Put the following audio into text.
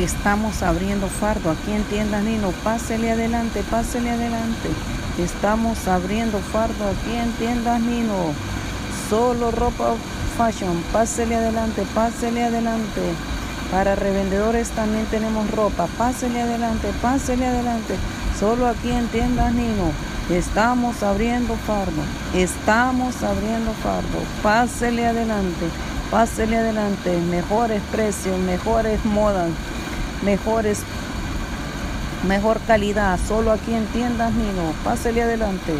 Estamos abriendo fardo aquí en tiendas Nino. Pásele adelante, pásele adelante. Estamos abriendo fardo aquí en tiendas Nino. Solo ropa fashion. Pásele adelante, pásele adelante. Para revendedores también tenemos ropa. Pásele adelante, pásele adelante. Solo aquí en tiendas Nino. Estamos abriendo fardo. Estamos abriendo fardo. Pásele adelante. Pásele adelante. Mejores precios, mejores modas, mejores, mejor calidad. Solo aquí en tiendas Nino. Pásele adelante.